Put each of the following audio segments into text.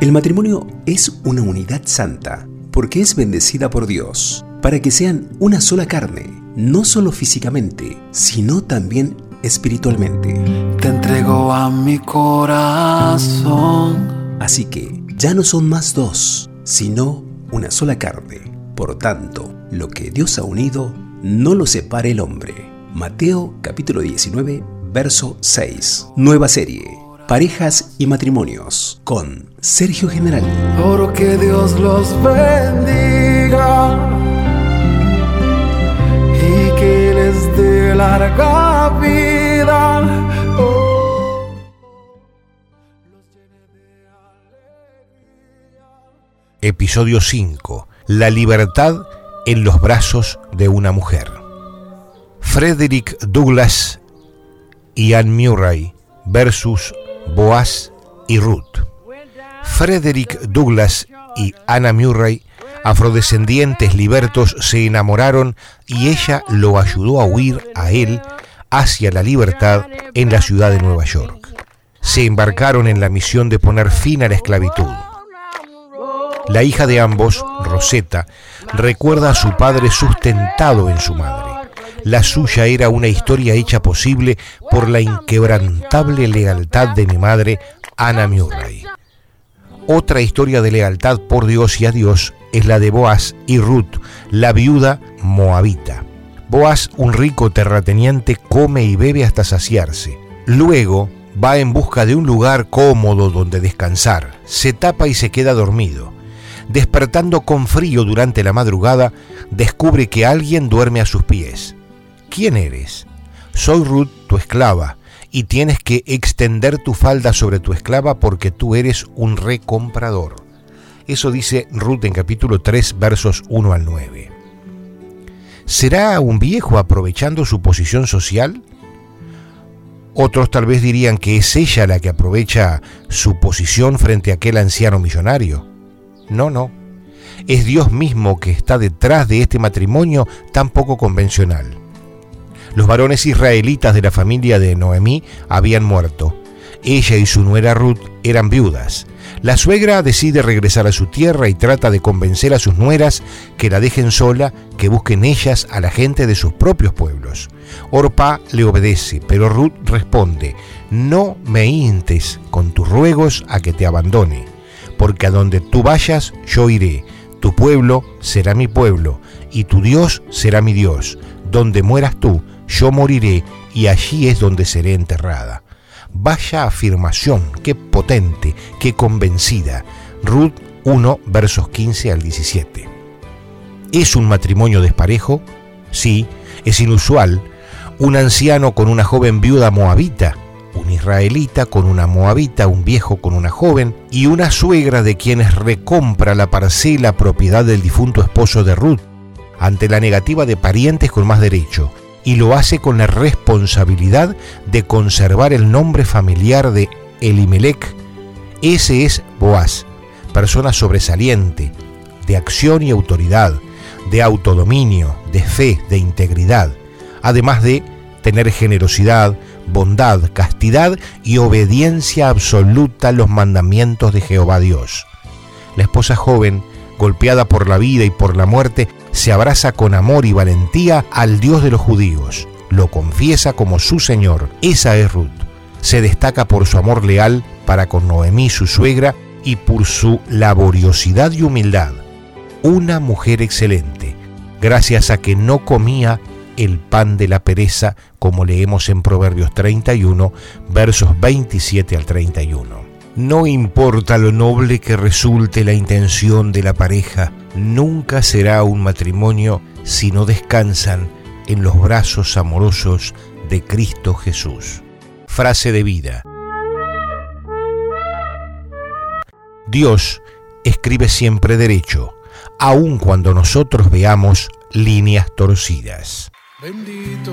El matrimonio es una unidad santa porque es bendecida por Dios para que sean una sola carne, no solo físicamente, sino también espiritualmente. Te entrego a mi corazón. Así que ya no son más dos, sino una sola carne. Por tanto, lo que Dios ha unido, no lo separe el hombre. Mateo capítulo 19, verso 6. Nueva serie. Parejas y matrimonios con Sergio General. Oro que Dios los bendiga y que les dé larga vida. Oh. Episodio 5. La libertad en los brazos de una mujer. Frederick Douglass y Anne Murray versus Boaz y Ruth. Frederick Douglass y Anna Murray, afrodescendientes libertos, se enamoraron y ella lo ayudó a huir a él hacia la libertad en la ciudad de Nueva York. Se embarcaron en la misión de poner fin a la esclavitud. La hija de ambos, Rosetta, recuerda a su padre sustentado en su madre. La suya era una historia hecha posible por la inquebrantable lealtad de mi madre, Anna Murray. Otra historia de lealtad por Dios y a Dios es la de Boaz y Ruth, la viuda moabita. Boaz, un rico terrateniente, come y bebe hasta saciarse. Luego va en busca de un lugar cómodo donde descansar. Se tapa y se queda dormido. Despertando con frío durante la madrugada, descubre que alguien duerme a sus pies. ¿Quién eres? Soy Ruth, tu esclava, y tienes que extender tu falda sobre tu esclava porque tú eres un recomprador. Eso dice Ruth en capítulo 3, versos 1 al 9. ¿Será un viejo aprovechando su posición social? Otros tal vez dirían que es ella la que aprovecha su posición frente a aquel anciano millonario. No, no. Es Dios mismo que está detrás de este matrimonio tan poco convencional. Los varones israelitas de la familia de Noemí habían muerto. Ella y su nuera Ruth eran viudas. La suegra decide regresar a su tierra y trata de convencer a sus nueras que la dejen sola, que busquen ellas a la gente de sus propios pueblos. Orpa le obedece, pero Ruth responde, no me intes con tus ruegos a que te abandone, porque a donde tú vayas yo iré, tu pueblo será mi pueblo, y tu Dios será mi Dios. Donde mueras tú, yo moriré y allí es donde seré enterrada. Vaya afirmación, qué potente, qué convencida. Ruth 1, versos 15 al 17. ¿Es un matrimonio desparejo? Sí, es inusual. Un anciano con una joven viuda moabita, un israelita con una moabita, un viejo con una joven, y una suegra de quienes recompra la parcela propiedad del difunto esposo de Ruth, ante la negativa de parientes con más derecho, y lo hace con la responsabilidad de conservar el nombre familiar de Elimelech. Ese es Boaz, persona sobresaliente, de acción y autoridad, de autodominio, de fe, de integridad, además de tener generosidad, bondad, castidad y obediencia absoluta a los mandamientos de Jehová Dios. La esposa joven, golpeada por la vida y por la muerte, se abraza con amor y valentía al Dios de los judíos, lo confiesa como su Señor. Esa es Ruth. Se destaca por su amor leal para con Noemí, su suegra, y por su laboriosidad y humildad. Una mujer excelente, gracias a que no comía el pan de la pereza, como leemos en Proverbios 31, versos 27 al 31. No importa lo noble que resulte la intención de la pareja, nunca será un matrimonio si no descansan en los brazos amorosos de Cristo Jesús. Frase de vida. Dios escribe siempre derecho, aun cuando nosotros veamos líneas torcidas. Bendito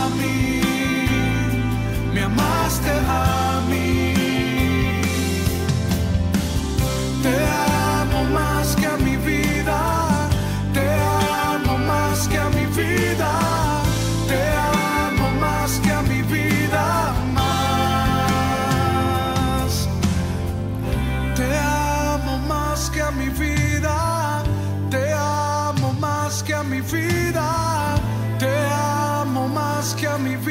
más que a mi vida, te amo más que a mi vida